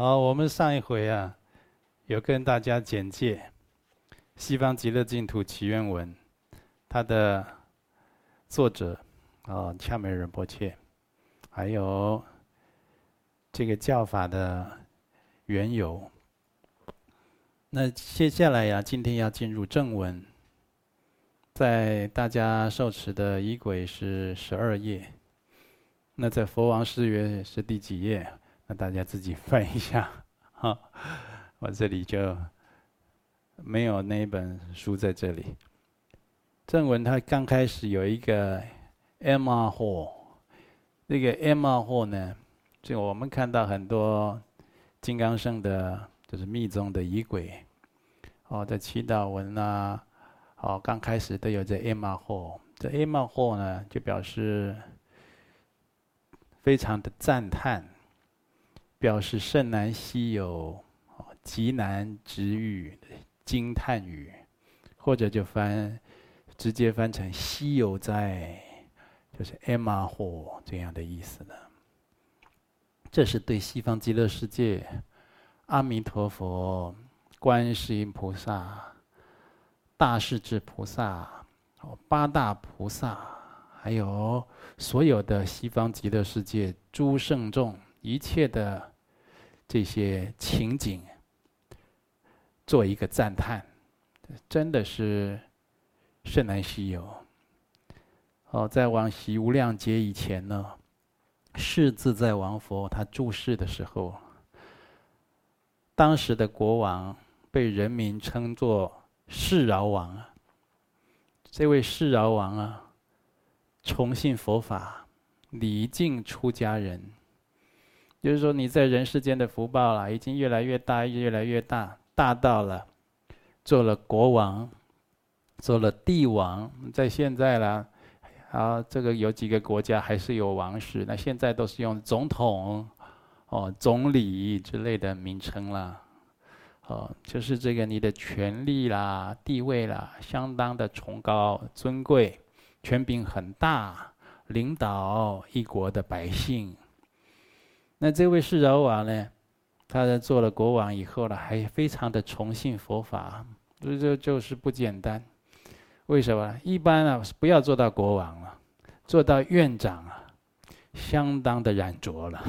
好，我们上一回啊，有跟大家简介《西方极乐净土起源文》，它的作者啊，恰美仁波切，还有这个教法的缘由。那接下来呀，今天要进入正文，在大家受持的仪轨是十二页，那在佛王誓约是第几页？那大家自己 翻一下，哈，我这里就没有那一本书在这里。正文它刚开始有一个 M.R. Hall，那个 M.R. Hall 呢，就我们看到很多金刚圣的，就是密宗的仪轨，哦，在祈祷文啊，哦，刚开始都有这 M.R. Hall，这 M.R. Hall 呢，就表示非常的赞叹。表示甚难稀有，极难值遇，惊叹语，或者就翻，直接翻成稀有哉，就是 M.R. 货这样的意思了。这是对西方极乐世界、阿弥陀佛、观世音菩萨、大势至菩萨、八大菩萨，还有所有的西方极乐世界诸圣众。一切的这些情景，做一个赞叹，真的是甚难稀有。哦，在往昔无量劫以前呢，释自在王佛他住世的时候，当时的国王被人民称作释饶王啊。这位释饶王啊，崇信佛法，礼敬出家人。就是说，你在人世间的福报啦，已经越来越大，越来越大，大到了做了国王，做了帝王。在现在啦，啊，这个有几个国家还是有王室，那现在都是用总统、哦总理之类的名称啦。哦，就是这个你的权力啦、地位啦，相当的崇高尊贵，权柄很大，领导一国的百姓。那这位释饶王呢，他在做了国王以后呢，还非常的崇信佛法，这就就是不简单。为什么？一般啊，不要做到国王了，做到院长啊，相当的染着了。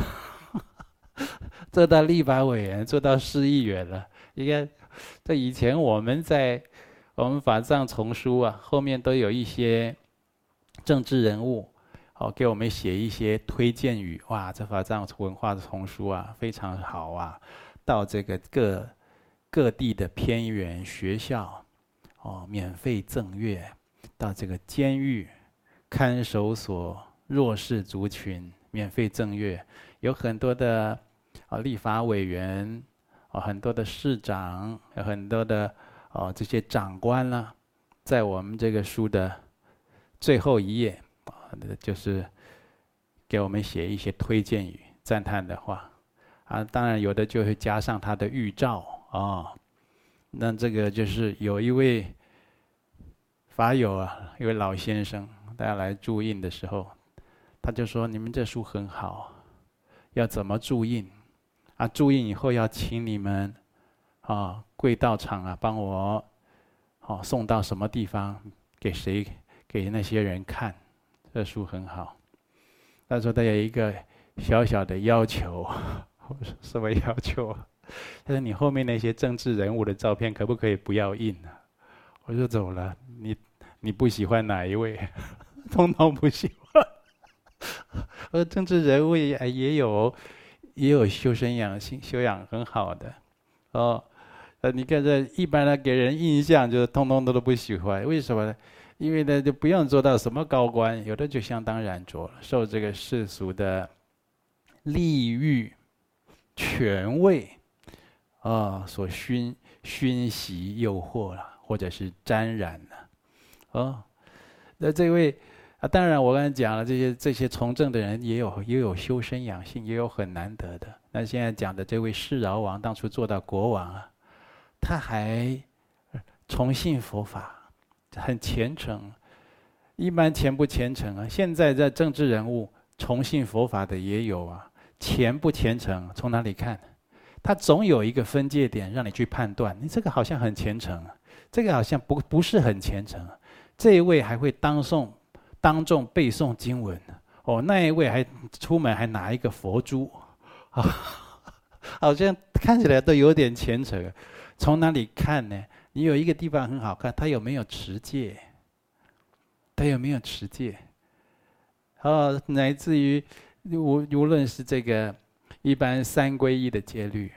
做到立法委员，做到市议员了。应该在以前我们在我们法藏丛书啊，后面都有一些政治人物。哦，给我们写一些推荐语，哇，这法藏文化的丛书啊，非常好啊。到这个各各地的偏远学校，哦，免费赠阅；到这个监狱、看守所、弱势族群，免费赠阅。有很多的啊，立法委员，啊，很多的市长，有很多的哦，这些长官啦，在我们这个书的最后一页。就是给我们写一些推荐语、赞叹的话啊，当然有的就会加上他的预兆啊。那这个就是有一位法友啊，一位老先生，大家来注印的时候，他就说：“你们这书很好，要怎么注印？啊，注印以后要请你们啊，贵道场啊，帮我哦送到什么地方给谁？给那些人看。”这书很好，他说他有一个小小的要求，我 说什么要求？他说你后面那些政治人物的照片可不可以不要印呢？我说走了，你你不喜欢哪一位？通通不喜欢。我说政治人物也也有也有修身养性、修养很好的哦。呃，你看这一般的给人印象就是通通都都不喜欢，为什么呢？因为呢，就不用做到什么高官，有的就相当染着了，受这个世俗的利欲、权位啊所熏熏习、诱惑了，或者是沾染了。哦，那这位啊，当然我刚才讲了，这些这些从政的人也有也有修身养性，也有很难得的。那现在讲的这位释饶王，当初做到国王啊，他还崇信佛法。很虔诚，一般虔不虔诚啊？现在在政治人物崇信佛法的也有啊，虔不虔诚从哪里看？他总有一个分界点让你去判断，你这个好像很虔诚，这个好像不不是很虔诚。这一位还会当诵当众背诵经文，哦，那一位还出门还拿一个佛珠，啊，好像看起来都有点虔诚。从哪里看呢？你有一个地方很好看，他有没有持戒？他有没有持戒？哦，乃至于无无论是这个一般三皈依的戒律，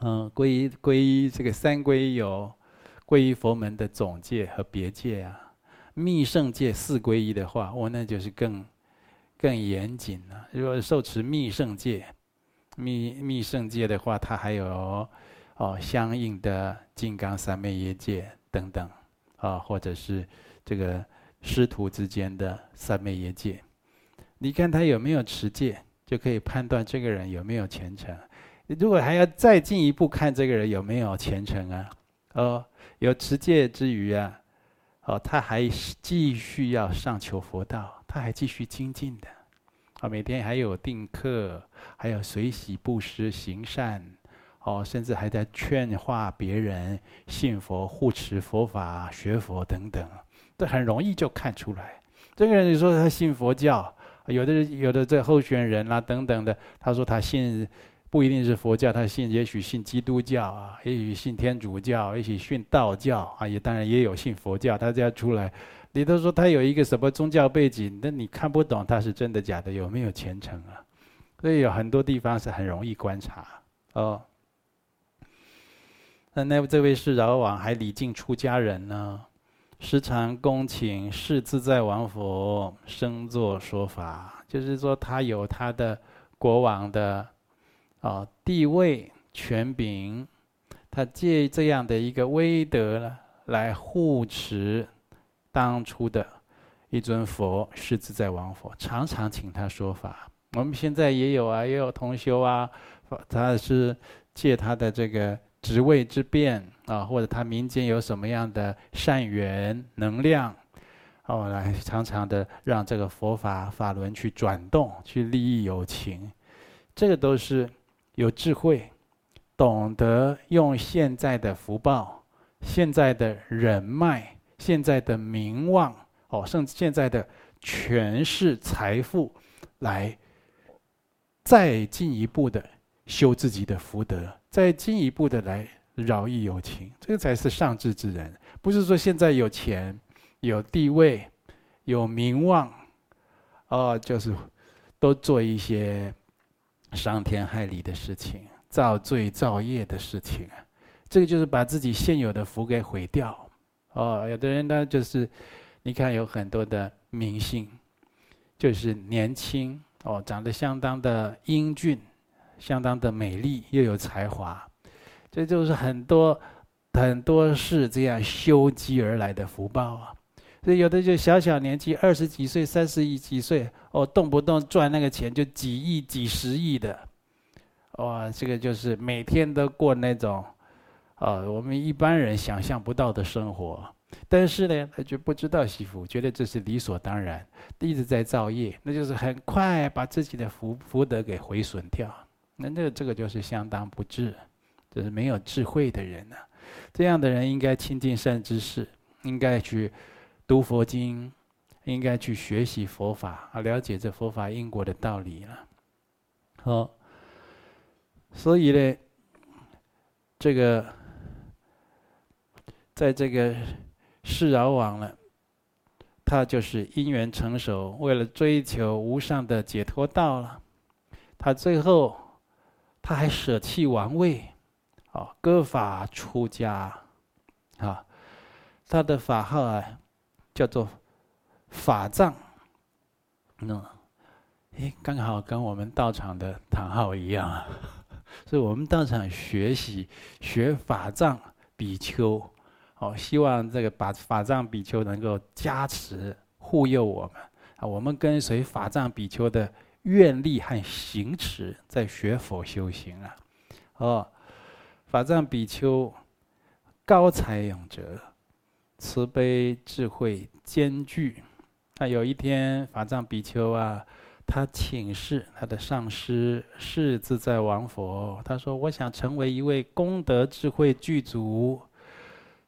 嗯，皈依皈依这个三皈依有皈依佛门的总戒和别戒啊，密圣戒四皈依的话，哦，那就是更更严谨了。如果受持密圣戒，密密圣戒的话，它还有。哦，相应的金刚三昧耶戒等等，啊，或者是这个师徒之间的三昧耶戒，你看他有没有持戒，就可以判断这个人有没有虔诚。如果还要再进一步看这个人有没有虔诚啊，哦，有持戒之余啊，哦，他还继续要上求佛道，他还继续精进的，啊，每天还有定课，还有随喜布施行善。哦，甚至还在劝化别人信佛、护持佛法、学佛等等，这很容易就看出来。这个人你说他信佛教，有的人有的这候选人啦、啊、等等的，他说他信不一定是佛教，他信也许信基督教啊，也许信天主教，也许信道教啊，也当然也有信佛教。他这样出来，你都说他有一个什么宗教背景，那你看不懂他是真的假的，有没有虔诚啊？所以有很多地方是很容易观察哦。那那这位是饶王，还礼敬出家人呢，时常恭请释自在王佛升座说法，就是说他有他的国王的啊地位权柄，他借这样的一个威德呢来护持当初的一尊佛释自在王佛，常常请他说法。我们现在也有啊，也有同修啊，他是借他的这个。职位之便啊，或者他民间有什么样的善缘能量，哦，来常常的让这个佛法法轮去转动，去利益有情，这个都是有智慧，懂得用现在的福报、现在的人脉、现在的名望，哦，甚至现在的权势、财富，来再进一步的修自己的福德。再进一步的来饶益有情，这个才是上智之人。不是说现在有钱、有地位、有名望，哦，就是都做一些伤天害理的事情、造罪造业的事情。这个就是把自己现有的福给毁掉。哦，有的人呢，就是你看有很多的明星，就是年轻哦，长得相当的英俊。相当的美丽，又有才华，这就是很多很多是这样修积而来的福报啊。所以有的就小小年纪，二十几岁、三十几岁，哦，动不动赚那个钱就几亿、几十亿的，哇，这个就是每天都过那种，哦，我们一般人想象不到的生活。但是呢，他就不知道惜福，觉得这是理所当然，一直在造业，那就是很快把自己的福福德给毁损掉。那这个这个就是相当不智，就是没有智慧的人呢、这样的人应该亲近善知识，应该去读佛经，应该去学习佛法啊，了解这佛法因果的道理了。好，所以呢，这个在这个释饶王呢，他就是因缘成熟，为了追求无上的解脱道了，他最后。他还舍弃王位，啊，割发出家，啊，他的法号啊叫做法藏，嗯，诶，刚好跟我们道场的堂号一样啊，所以我们道场学习学法藏比丘，哦，希望这个把法藏比丘能够加持护佑我们，啊，我们跟随法藏比丘的。愿力和行持在学佛修行啊，哦，法藏比丘高才永哲，慈悲智慧兼具。那有一天，法藏比丘啊，他请示他的上师世自在王佛，他说：“我想成为一位功德智慧具足、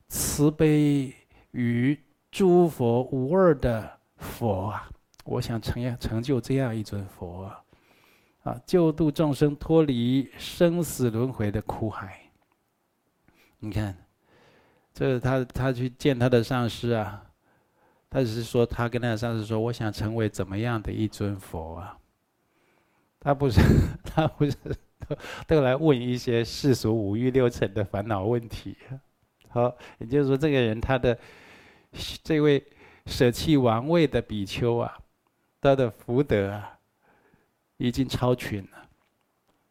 慈悲与诸佛无二的佛啊！我想成成就这样一尊佛啊！啊，救度众生脱离生死轮回的苦海。你看，这是他他去见他的上师啊。”他只是说，他跟他的上师说：“我想成为怎么样的一尊佛啊？”他不是，他不是都 都来问一些世俗五欲六尘的烦恼问题。好，也就是说，这个人他的这位舍弃王位的比丘啊，他的福德啊，已经超群了，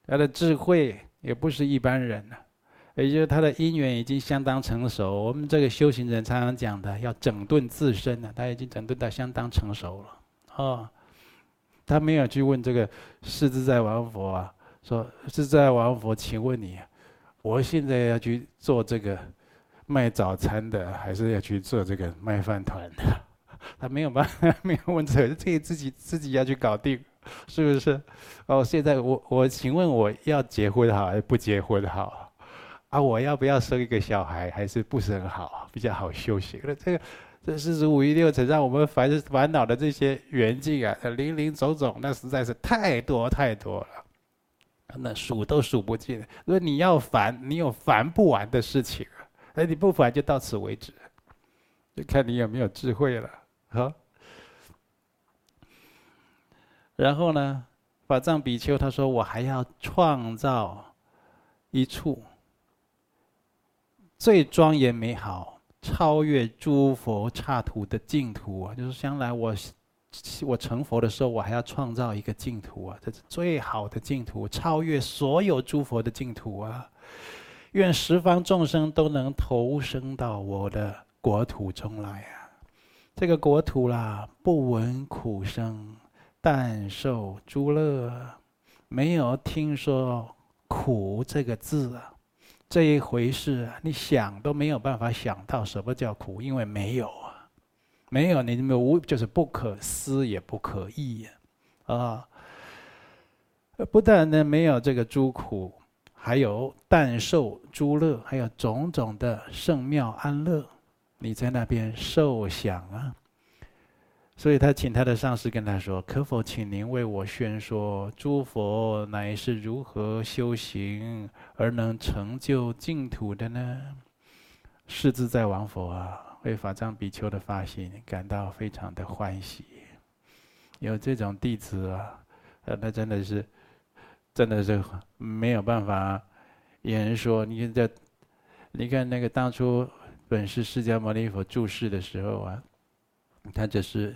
他的智慧也不是一般人了。也就是他的因缘已经相当成熟。我们这个修行人常常讲的，要整顿自身呢，他已经整顿到相当成熟了。哦，他没有去问这个世自在王佛啊，说世自在王佛，请问你，我现在要去做这个卖早餐的，还是要去做这个卖饭团的？他没有办法，没有问这个，这个自己自己要去搞定，是不是？哦，现在我我请问我要结婚好还是不结婚好？啊，我要不要生一个小孩，还是不生好，比较好修行？那这个这四十五一六尘，让我们烦烦恼的这些缘境啊，林林总总，那实在是太多太多了，那数都数不尽。如果你要烦，你有烦不完的事情，哎，你不烦就到此为止，就看你有没有智慧了。好，然后呢，法藏比丘他说：“我还要创造一处。”最庄严美好、超越诸佛刹土的净土啊，就是将来我我成佛的时候，我还要创造一个净土啊，这是最好的净土，超越所有诸佛的净土啊！愿十方众生都能投生到我的国土中来啊！这个国土啦，不闻苦声，但受诸乐，没有听说苦这个字啊。这一回事，你想都没有办法想到什么叫苦，因为没有啊，没有你没有无就是不可思也不可议啊，不但呢没有这个诸苦，还有但受诸乐，还有种种的圣妙安乐，你在那边受想啊。所以他请他的上师跟他说：“可否请您为我宣说，诸佛乃是如何修行而能成就净土的呢？”世自在王佛啊，为法藏比丘的发心感到非常的欢喜。有这种弟子啊，那真的是，真的是没有办法言说。你看这，你看那个当初本是释迦牟尼佛住世的时候啊，他就是。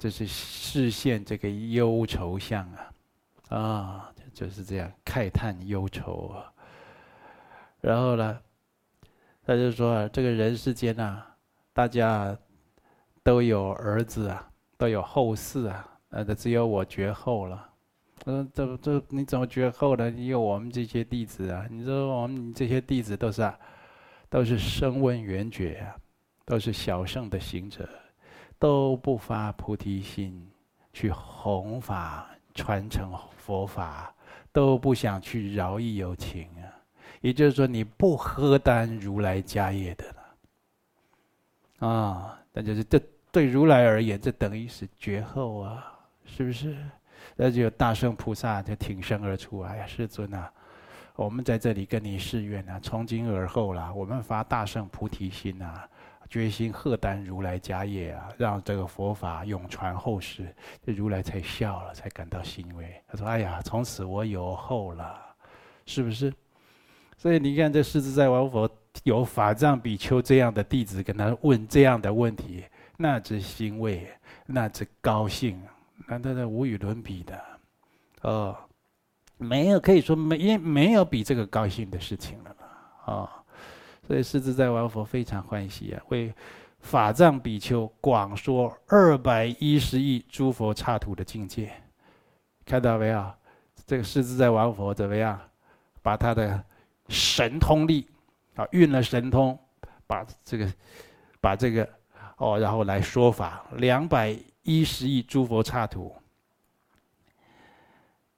这是示现这个忧愁相啊，啊，就是这样慨叹忧愁啊。然后呢，他就说啊，这个人世间呐，大家都有儿子啊，都有后嗣啊，那这只有我绝后了。嗯，这这你怎么绝后呢？你有我们这些弟子啊，你说我们这些弟子都是啊，都是声闻缘觉啊，都是小圣的行者。都不发菩提心，去弘法传承佛法，都不想去饶益有情啊。也就是说，你不荷担如来家业的了啊。那就是这对如来而言，这等于是绝后啊，是不是？那就大圣菩萨就挺身而出，哎呀，世尊啊，我们在这里跟你誓愿啊，从今而后啦，我们发大圣菩提心啊。决心荷担如来家业啊，让这个佛法永传后世。这如来才笑了，才感到欣慰。他说：“哎呀，从此我有后了，是不是？”所以你看，这世自在王佛有法藏比丘这样的弟子跟他问这样的问题，那之欣慰，那之高兴，那真的无与伦比的。哦，没有可以说没，因没有比这个高兴的事情了嘛啊。所以世子在王佛非常欢喜啊，为法藏比丘广说二百一十亿诸佛刹土的境界，看到没有？这个世子在王佛怎么样？把他的神通力啊，运了神通，把这个，把这个哦，然后来说法两百一十亿诸佛刹土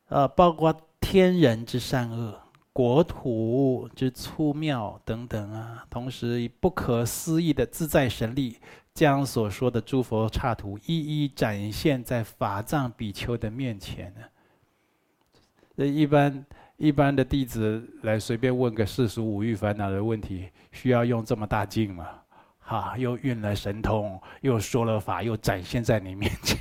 呃，包括天人之善恶、国土之粗妙等等啊，同时以不可思议的自在神力，将所说的诸佛刹土一一展现在法藏比丘的面前呢。这一般一般的弟子来随便问个世俗五欲烦恼的问题，需要用这么大劲吗？哈，又运了神通，又说了法，又展现在你面前，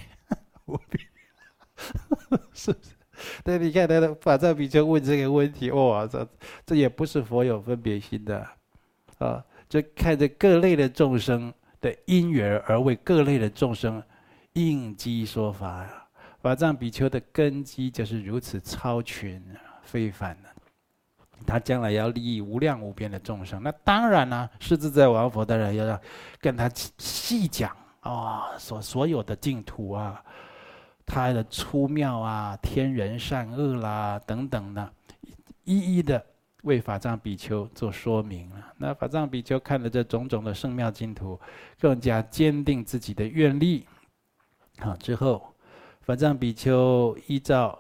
是不是？对，你看他的法藏比丘问这个问题，哇，这这也不是佛有分别心的，啊，就看着各类的众生的因缘而为各类的众生应机说法呀。法藏比丘的根基就是如此超群非凡的，他将来要利益无量无边的众生，那当然呢，是自在王佛当然要让跟他细讲啊，所所有的净土啊。他的出妙啊，天人善恶啦等等的，一一的为法藏比丘做说明了。那法藏比丘看了这种种的圣妙净土，更加坚定自己的愿力。好，之后，法藏比丘依照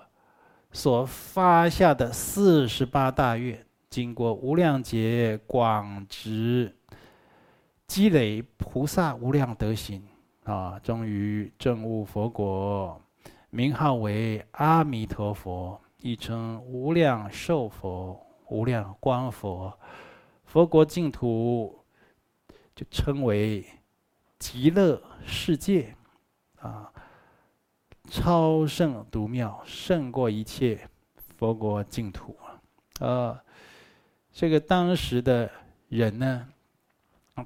所发下的四十八大愿，经过无量劫广植积累菩萨无量德行啊，终于证悟佛果。名号为阿弥陀佛，亦称无量寿佛、无量光佛。佛国净土就称为极乐世界，啊，超胜独妙，胜过一切佛国净土啊。这个当时的人呢，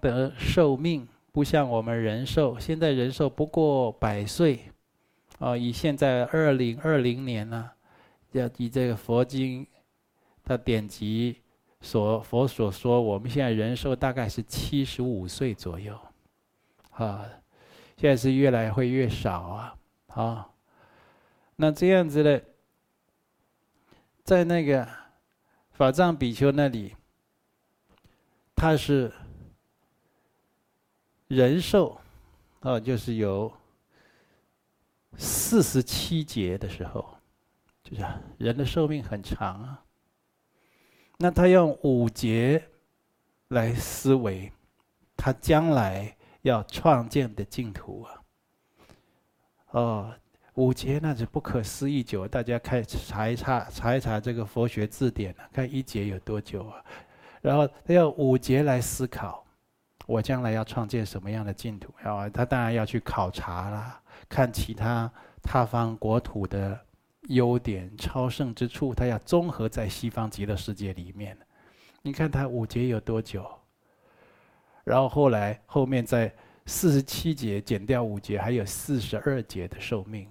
的寿命不像我们人寿，现在人寿不过百岁。哦，以现在二零二零年呢，要以这个佛经，它典籍所佛所说，我们现在人寿大概是七十五岁左右，啊，现在是越来会越少啊，啊，那这样子的，在那个法藏比丘那里，他是人寿，啊，就是有。四十七劫的时候，就是人的寿命很长啊。那他用五劫来思维，他将来要创建的净土啊。哦，五劫那是不可思议久，大家看查一查，查一查这个佛学字典啊，看一劫有多久啊。然后他用五劫来思考，我将来要创建什么样的净土？然后他当然要去考察啦。看其他他方国土的优点、超胜之处，他要综合在西方极乐世界里面。你看他五劫有多久？然后后来后面在四十七劫减掉五劫，还有四十二劫的寿命。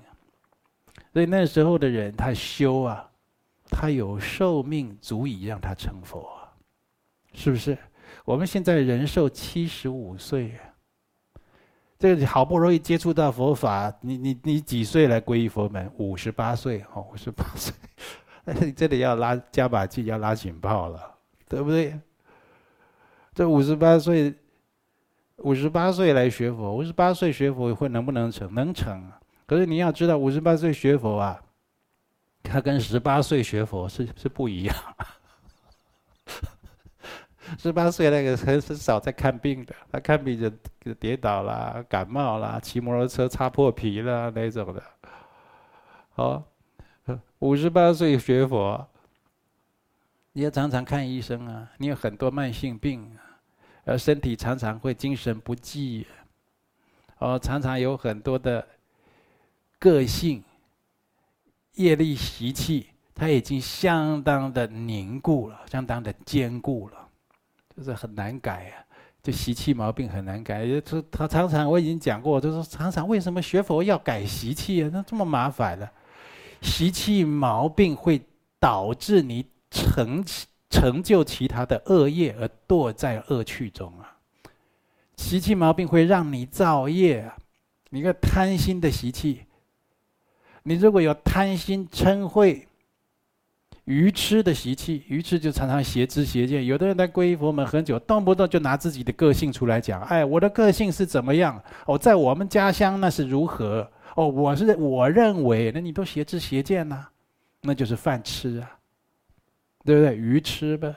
所以那时候的人，他修啊，他有寿命足以让他成佛，是不是？我们现在人寿七十五岁。这个好不容易接触到佛法，你你你几岁来皈依佛门？五十八岁哦，五十八岁，那 你这里要拉加把劲，要拉警报了，对不对？这五十八岁，五十八岁来学佛，五十八岁学佛会能不能成？能成。可是你要知道，五十八岁学佛啊，他跟十八岁学佛是是不一样。十八岁那个很很少在看病的，他看病就跌倒啦、感冒啦、骑摩托车擦破皮了那种的。好，五十八岁学佛，你要常常看医生啊，你有很多慢性病，而身体常常会精神不济，哦，常常有很多的个性、业力习气，它已经相当的凝固了，相当的坚固了。就是很难改啊，就习气毛病很难改。就是他常常我已经讲过，就是常常为什么学佛要改习气啊？那这么麻烦的，习气毛病会导致你成成就其他的恶业而堕在恶趣中啊。习气毛病会让你造业啊，你个贪心的习气，你如果有贪心嗔恚。愚痴的习气，愚痴就常常邪知邪见。有的人在皈依佛门很久，动不动就拿自己的个性出来讲：“哎，我的个性是怎么样？哦，在我们家乡那是如何？哦，我是我认为，那你都邪知邪见呐、那就是饭吃啊，对不对？愚痴呗，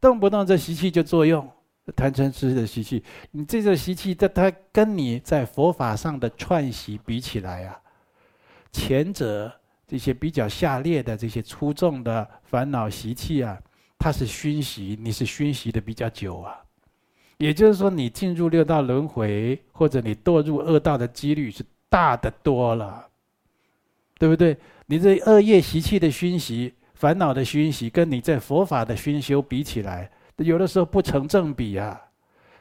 动不动这习气就作用，贪嗔痴的习气。你这个习气，它它跟你在佛法上的串习比起来啊，前者这些比较下劣的这些出众的烦恼习气啊，它是熏习，你是熏习的比较久啊。也就是说，你进入六道轮回，或者你堕入恶道的几率是大得多了，对不对？你这恶业习气的熏习、烦恼的熏习，跟你在佛法的熏修比起来，有的时候不成正比啊。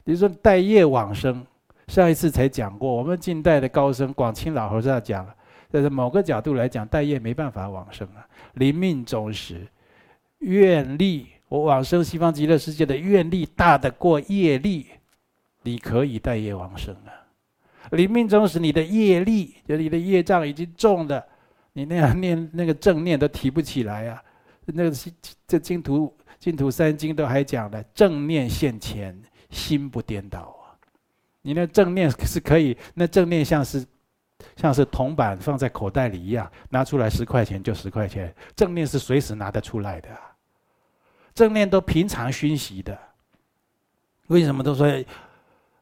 比如说带业往生，上一次才讲过，我们近代的高僧广清老和尚讲，在某个角度来讲，带业没办法往生啊。临命终时，愿力。我往生西方极乐世界的愿力大得过业力，你可以带业往生啊。临命终时，你的业力，就你的业障已经重了，你那样念那个正念都提不起来啊。那个这净土净土三经都还讲了，正念现前，心不颠倒啊。你那正念是可以，那正念像是像是铜板放在口袋里一样，拿出来十块钱就十块钱，正念是随时拿得出来的。正念都平常熏习的，为什么都说？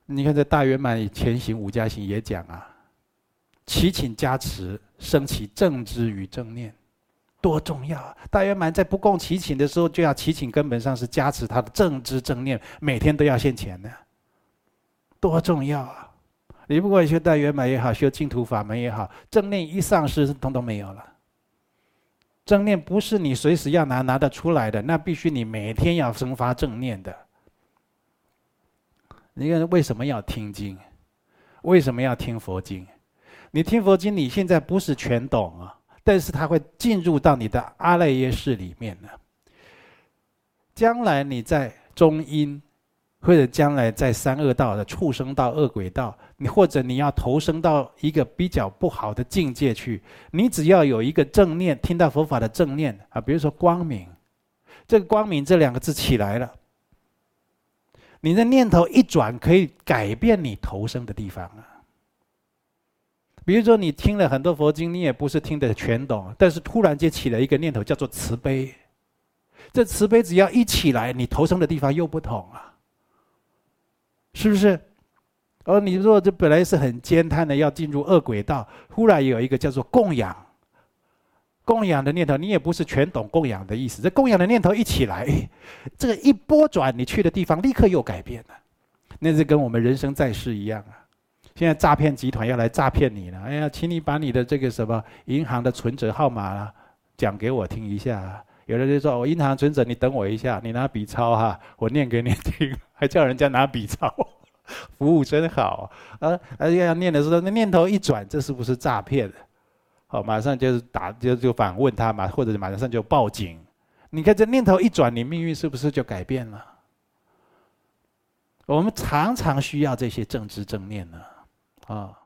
你看这大圆满前行五加行也讲啊，祈请加持，升起正知与正念，多重要啊！大圆满在不共祈请的时候，就要祈请，根本上是加持他的正知正念，每天都要现前的，多重要啊！你不管修大圆满也好，修净土法门也好，正念一丧失，通通没有了。正念不是你随时要拿拿得出来的，那必须你每天要生发正念的。你看为什么要听经？为什么要听佛经？你听佛经，你现在不是全懂啊，但是它会进入到你的阿赖耶识里面呢。将来你在中阴。或者将来在三恶道的畜生道、恶鬼道，你或者你要投生到一个比较不好的境界去，你只要有一个正念，听到佛法的正念啊，比如说光明，这个光明这两个字起来了，你的念头一转，可以改变你投生的地方啊。比如说你听了很多佛经，你也不是听得全懂，但是突然间起了一个念头，叫做慈悲，这慈悲只要一起来，你投生的地方又不同啊。是不是？而你如果这本来是很慳贪的，要进入恶鬼道，忽然有一个叫做供养、供养的念头，你也不是全懂供养的意思。这供养的念头一起来，这个一波转，你去的地方立刻又改变了。那是跟我们人生在世一样啊。现在诈骗集团要来诈骗你了，哎呀，请你把你的这个什么银行的存折号码啊，讲给我听一下。有的人说：“我银行存折，你等我一下，你拿笔抄哈，我念给你听。”还叫人家拿笔抄，服务真好啊！而且要念的时候，那念头一转，这是不是诈骗？好，马上就是打，就就反问他嘛，或者马上就报警。你看这念头一转，你命运是不是就改变了？我们常常需要这些正知正念呢，啊。